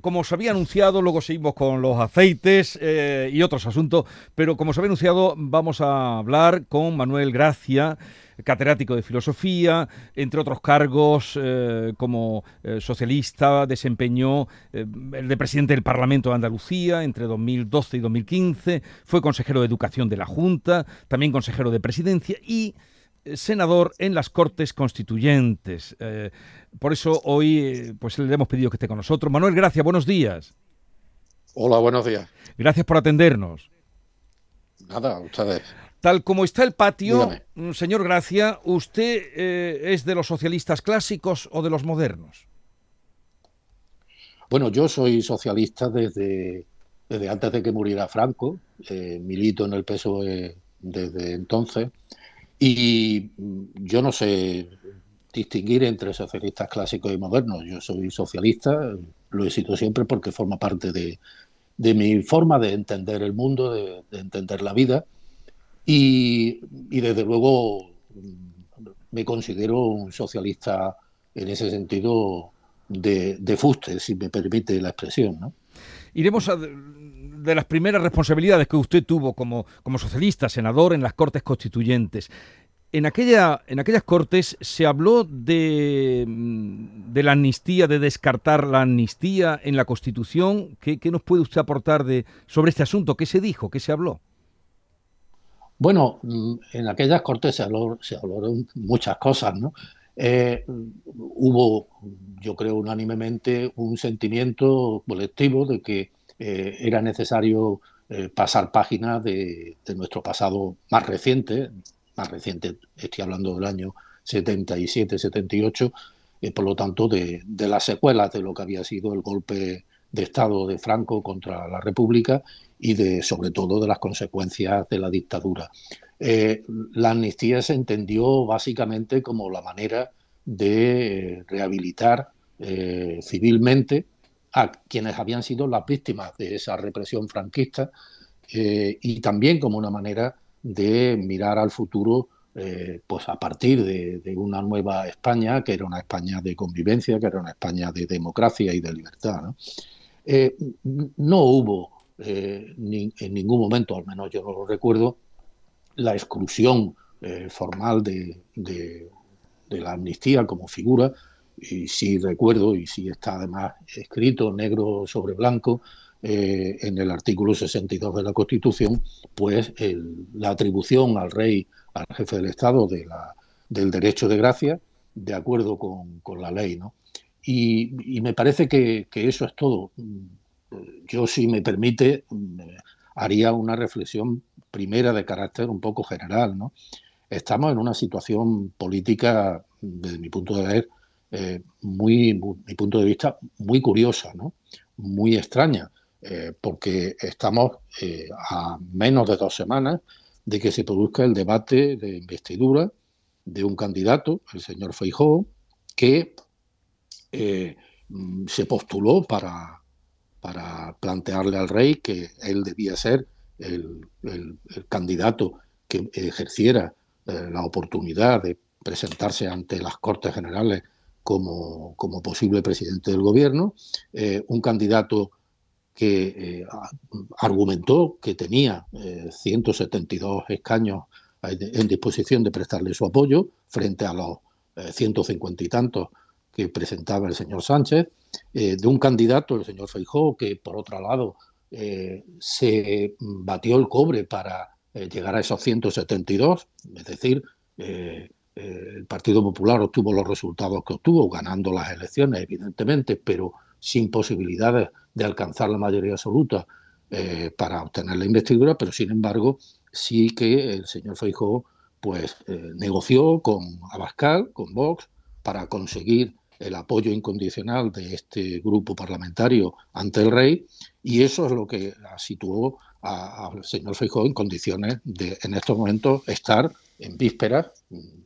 Como os había anunciado, luego seguimos con los aceites eh, y otros asuntos, pero como os había anunciado, vamos a hablar con Manuel Gracia, catedrático de filosofía, entre otros cargos eh, como eh, socialista, desempeñó el de presidente del Parlamento de Andalucía entre 2012 y 2015, fue consejero de Educación de la Junta, también consejero de Presidencia y senador en las Cortes Constituyentes. Eh, por eso hoy eh, pues le hemos pedido que esté con nosotros. Manuel, gracias, buenos días. Hola, buenos días. Gracias por atendernos. Nada, ustedes. Tal como está el patio, mm, señor Gracia, ¿usted eh, es de los socialistas clásicos o de los modernos? Bueno, yo soy socialista desde, desde antes de que muriera Franco, milito en el PSOE desde entonces y mm, yo no sé distinguir entre socialistas clásicos y modernos. Yo soy socialista, lo he sido siempre porque forma parte de, mi forma de entender el mundo, de, entender la vida. Y, desde luego mm, me considero un socialista en ese sentido de, de fuste, si me permite la expresión. ¿no? Iremos a de las primeras responsabilidades que usted tuvo como, como socialista, senador en las Cortes Constituyentes. En, aquella, en aquellas cortes se habló de, mm, de, la amnistía, de descartar la amnistía en la Constitución. ¿Qué, nos puede usted aportar de, sobre este asunto? ¿Qué se dijo? ¿Qué se habló? Bueno, mm, en aquellas cortes se habló, se hablaron muchas cosas, ¿no? Eh, hubo, yo creo unánimemente, un sentimiento colectivo de que eh, era necesario eh, pasar página de, nuestro pasado más reciente, más reciente, estoy hablando del año 77-78, y por lo tanto de, las secuelas de lo que había sido el golpe de Estado de Franco contra la República y de, sobre todo, de las consecuencias de la dictadura. Eh, la amnistía se entendió básicamente como la manera de rehabilitar civilmente a quienes habían sido las víctimas de esa represión franquista eh, y también como una manera de mirar al futuro eh, pues a partir de, una nueva España, que era una España de convivencia, que era una España de democracia y de libertad. No, eh, hubo en ningún momento, al menos yo no lo recuerdo, la exclusión formal de, la amnistía como figura y sí recuerdo, y sí está además escrito negro sobre blanco eh, en el artículo 62 de la Constitución, pues la atribución al rey, al jefe del Estado, de la, del derecho de gracia, de acuerdo con, la ley. ¿no? Y, me parece que, eso es todo. Yo, si me permite, haría una reflexión primera de carácter un poco general. ¿no? Estamos en una situación política, desde mi punto de ver, eh, muy, mi punto de vista, muy curiosa, ¿no? muy extraña, eh, porque estamos eh, a menos de dos semanas de que se produzca el debate de investidura de un candidato, el señor Feijóo, que se postuló para, para plantearle al rey que él debía ser el, el candidato que ejerciera la oportunidad de presentarse ante las Cortes Generales como, como posible presidente del gobierno, eh, un candidato que eh, argumentó que tenía 172 eh, escaños en disposición de prestarle su apoyo frente a los 150 y tantos que presentaba el señor Sánchez, de un candidato, el señor Feijó, que por otro lado se batió el cobre para llegar a esos 172, es decir, eh, el Partido Popular obtuvo los resultados que obtuvo, ganando las elecciones, evidentemente, pero sin posibilidades de alcanzar la mayoría absoluta eh, para obtener la investidura, pero sin embargo sí que el señor Feijóo pues eh, negoció con Abascal, con Vox, para conseguir el apoyo incondicional de este grupo parlamentario ante el rey y eso es lo que situó al señor Feijóo en condiciones de en estos momentos estar en vísperas,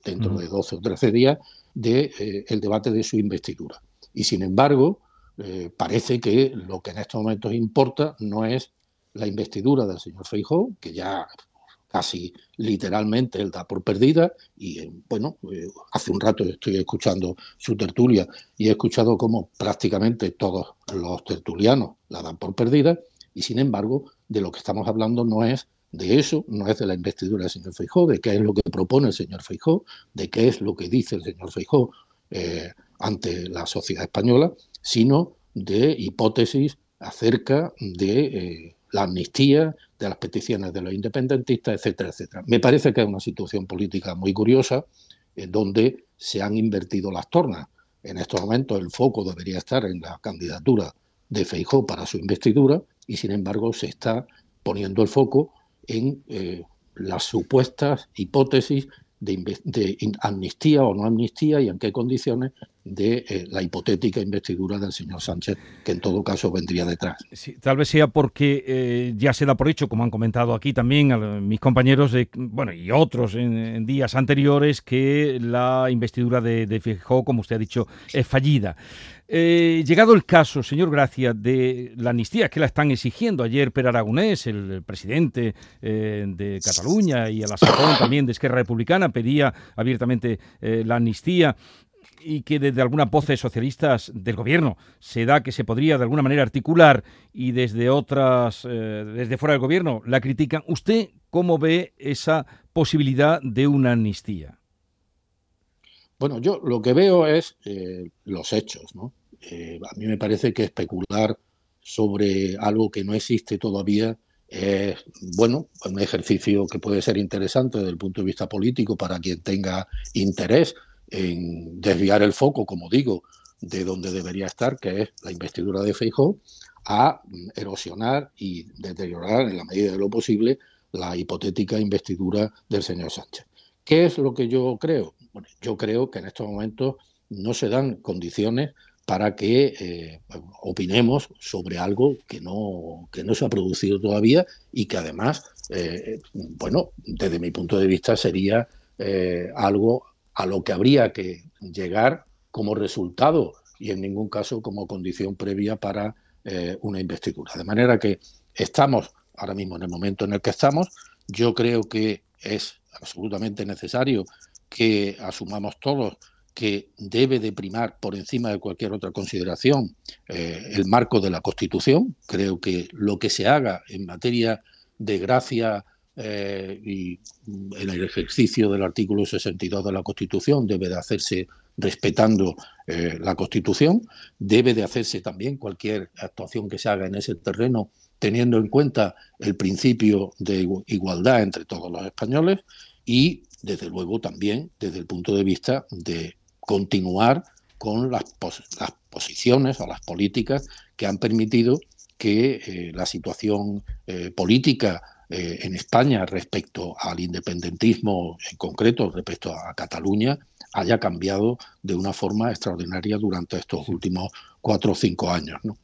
dentro de 12 o 13 días, del de, eh, debate de su investidura. Y sin embargo, eh, parece que lo que en estos momentos importa no es la investidura del señor Feijó, que ya, casi literalmente él da por perdida y eh, bueno, hace un rato estoy escuchando su tertulia y he escuchado cómo prácticamente todos los tertulianos la dan por perdida y sin embargo de lo que estamos hablando no es de eso, no es de la investidura del señor Feijó, de qué es lo que propone el señor Feijó, de qué es lo que dice el señor Feijó eh, ante la sociedad española, sino de hipótesis acerca de la amnistía, de las peticiones de los independentistas, etcétera, etcétera. Me parece que es una situación política muy curiosa, en donde se han invertido las tornas. En estos momentos el foco debería estar en la candidatura de Feijó para su investidura y sin embargo se está poniendo el foco en eh, las supuestas hipótesis de, amnistía o no amnistía y en qué condiciones de eh, la hipotética investidura del señor Sánchez, que en todo caso vendría detrás. tal vez sea porque eh, ya se da por hecho, como han comentado aquí también mis compañeros, de, bueno, y otros en, días anteriores, que la investidura de, de Fijó, como usted ha dicho, es fallida. Eh, llegado el caso, señor Gracia, de la amnistía que la están exigiendo ayer Per Aragonés, el presidente de Cataluña y a la sazón también de Esquerra Republicana, pedía abiertamente la amnistía y que desde algunas voces socialistas del gobierno se da que se podría de alguna manera articular y desde otras, eh, desde fuera del gobierno la critican. ¿Usted cómo ve esa posibilidad de una amnistía? Bueno, yo lo que veo es eh, los hechos. Eh, a mí me parece que especular sobre algo que no existe todavía es, bueno, un ejercicio que puede ser interesante desde el punto de vista político para quien tenga interés en desviar el foco, como digo, de donde debería estar, que es la investidura de Feijóo, a erosionar y deteriorar en la medida de lo posible la hipotética investidura del señor Sánchez. ¿Qué es lo que yo creo? Bueno, yo creo que en estos momentos no se dan condiciones para que eh, opinemos sobre algo que no, que no se ha producido todavía y que además, eh, bueno, desde mi punto de vista sería eh, algo a lo que habría que llegar como resultado y en ningún caso como condición previa para eh, una investidura. De manera que estamos ahora mismo en el momento en el que estamos. Yo creo que es absolutamente necesario que asumamos todos que debe de primar por encima de cualquier otra consideración eh, el marco de la Constitución. Creo que lo que se haga en materia de gracia eh, y en el ejercicio del artículo 62 de la Constitución debe de hacerse respetando eh, la Constitución, debe de hacerse también cualquier actuación que se haga en ese terreno teniendo en cuenta el principio de igualdad entre todos los españoles y, desde luego, también desde el punto de vista de continuar con las, posiciones o las políticas que han permitido que eh, la situación política eh, en España respecto al independentismo en concreto, respecto a Cataluña, haya cambiado de una forma extraordinaria durante estos últimos cuatro o cinco años. ¿no?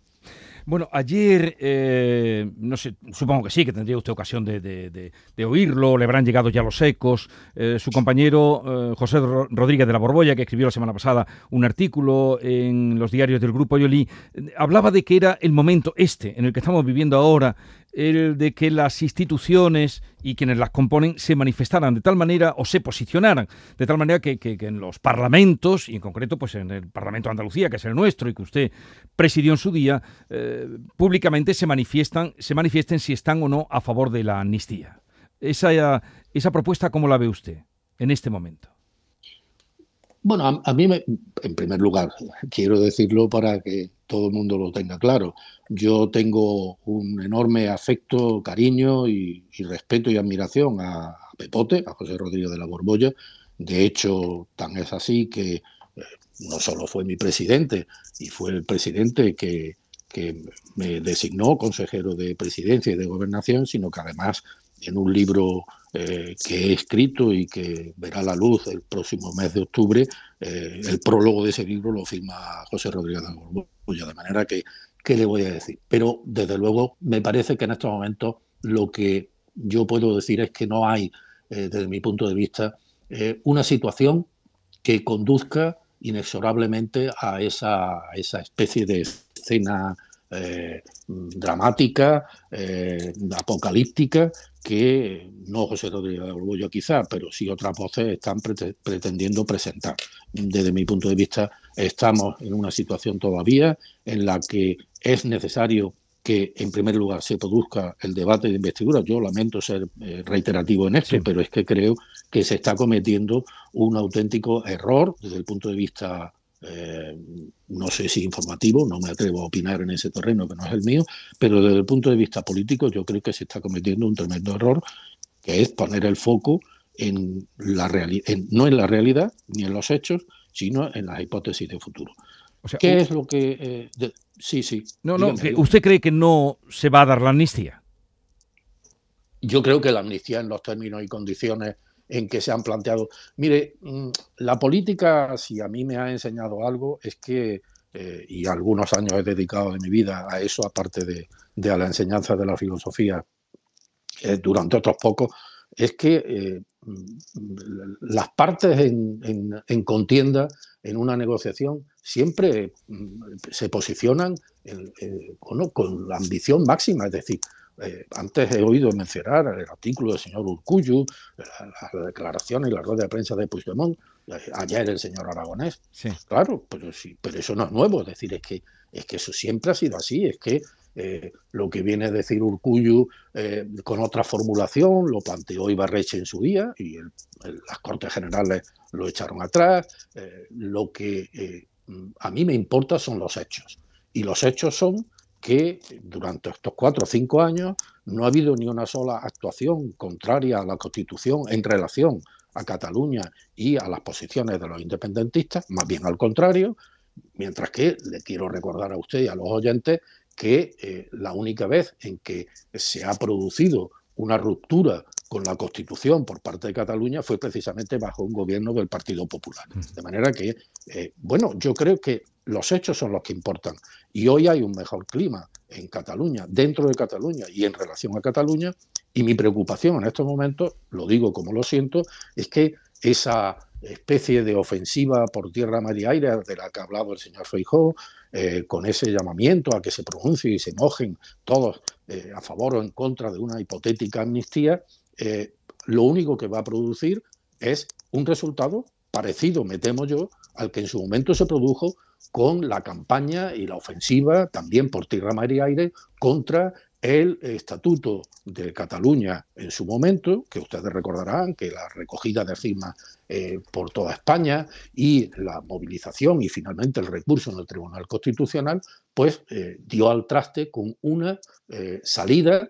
Bueno, ayer, eh, no sé, supongo que sí, que tendría usted ocasión de, oírlo, le habrán llegado ya los ecos. Eh, su compañero José Rodríguez de la Borbolla, que escribió la semana pasada un artículo en los diarios del Grupo Yoli, hablaba de que era el momento este, en el que estamos viviendo ahora, el de que las instituciones y quienes las componen se manifestaran de tal manera o se posicionaran de tal manera que, en los parlamentos, y en concreto pues en el Parlamento de Andalucía, que es el nuestro y que usted presidió en su día, eh, públicamente se, manifiestan, se manifiesten si están o no a favor de la amnistía. Esa, esa propuesta, ¿cómo la ve usted en este momento? Bueno, a, mí, me, en primer lugar, quiero decirlo para que todo el mundo lo tenga claro. Yo tengo un enorme afecto, cariño y, respeto y admiración a, Pepote, a José Rodríguez de la Borbolla. De hecho, tan es así que eh, no solo fue mi presidente, y fue el presidente que, que me designó consejero de presidencia y de gobernación, sino que además en un libro eh, que he escrito y que verá la luz el próximo mes de octubre, eh, el prólogo de ese libro lo firma José Rodríguez de de manera que, ¿qué le voy a decir? Pero desde luego me parece que en estos momentos lo que yo puedo decir es que no hay, eh, desde mi punto de vista, una situación que conduzca inexorablemente a esa, esa especie de escena dramática, apocalíptica, que no José Rodríguez de Orgullo quizá, pero sí otras voces están pretendiendo presentar. Desde mi punto de vista, estamos en una situación todavía en la que es necesario que en primer lugar se produzca el debate de investidura. Yo lamento ser eh, reiterativo en esto, pero es que creo que se está cometiendo un auténtico error desde el punto de vista, eh, no sé si informativo, no me atrevo a opinar en ese terreno que no es el mío, pero desde el punto de vista político yo creo que se está cometiendo un tremendo error, que es poner el foco en la no en la realidad ni en los hechos, sino en las hipótesis de futuro. ¿Qué es lo que... Eh, sí, sí. No, no, ¿usted cree que no se va a dar la amnistía? Yo creo que la amnistía en los términos y condiciones en que se han planteado. Mire, mm, la política, si a mí me ha enseñado algo, es que, eh, y algunos años he dedicado de mi vida a eso, aparte de, a la enseñanza de la filosofía, eh, durante otros pocos, es que las partes en, contienda, en una negociación, siempre mm, se posicionan con la ambición máxima, es decir, eh, antes he oído mencionar el artículo del señor Urcuyu, las declaraciones y la rueda de prensa de Puigdemont, eh, ayer el señor Aragonés. Claro, pero, sí, pero eso no es nuevo, es decir, es que, es que eso siempre ha sido así, es que eh, lo que viene a decir Urcuyu con otra formulación lo planteó Ibarreche en su día y las Cortes Generales lo echaron atrás. lo que a mí me importa son los hechos. Y los hechos son que durante estos cuatro o cinco años no ha habido ni una sola actuación contraria a la Constitución en relación a Cataluña y a las posiciones de los independentistas, más bien al contrario, mientras que le quiero recordar a usted y a los oyentes que eh, la única vez en que se ha producido una ruptura con la Constitución por parte de Cataluña fue precisamente bajo un gobierno del Partido Popular. De manera que, eh, bueno, yo creo que los hechos son los que importan. Y hoy hay un mejor clima en Cataluña, dentro de Cataluña y en relación a Cataluña. Y mi preocupación en estos momentos, lo digo como lo siento, es que esa especie de ofensiva por tierra, mar y aire de la que ha hablado el señor Feijó, eh, con ese llamamiento a que se pronuncie y se mojen todos eh, a favor o en contra de una hipotética amnistía, eh, lo único que va a producir es un resultado parecido, me temo yo, al que en su momento se produjo con la campaña y la ofensiva, también por tierra, mar y aire, contra el Estatuto de Cataluña en su momento, que ustedes recordarán que la recogida de firmas eh, por toda España y la movilización y finalmente el recurso en el Tribunal Constitucional, pues eh, dio al traste con una salida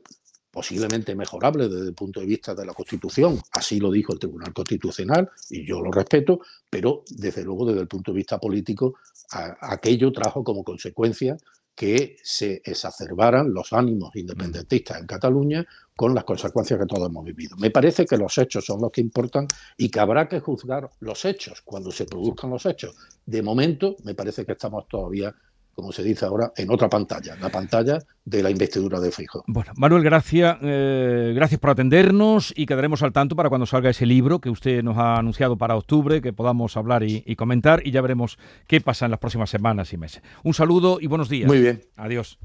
posiblemente mejorable desde el punto de vista de la Constitución, así lo dijo el Tribunal Constitucional y yo lo respeto, pero desde luego desde el punto de vista político aquello trajo como consecuencia que se exacerbaran los ánimos independentistas en Cataluña con las consecuencias que todos hemos vivido. Me parece que los hechos son los que importan y que habrá que juzgar los hechos cuando se produzcan los hechos. De momento, me parece que estamos todavía como se dice ahora, en otra pantalla, la pantalla de la investidura de Feijóo. Bueno, Manuel, gracias, eh, gracias por atendernos y quedaremos al tanto para cuando salga ese libro que usted nos ha anunciado para octubre, que podamos hablar y, y comentar y ya veremos qué pasa en las próximas semanas y meses. Un saludo y buenos días. Muy bien. Adiós.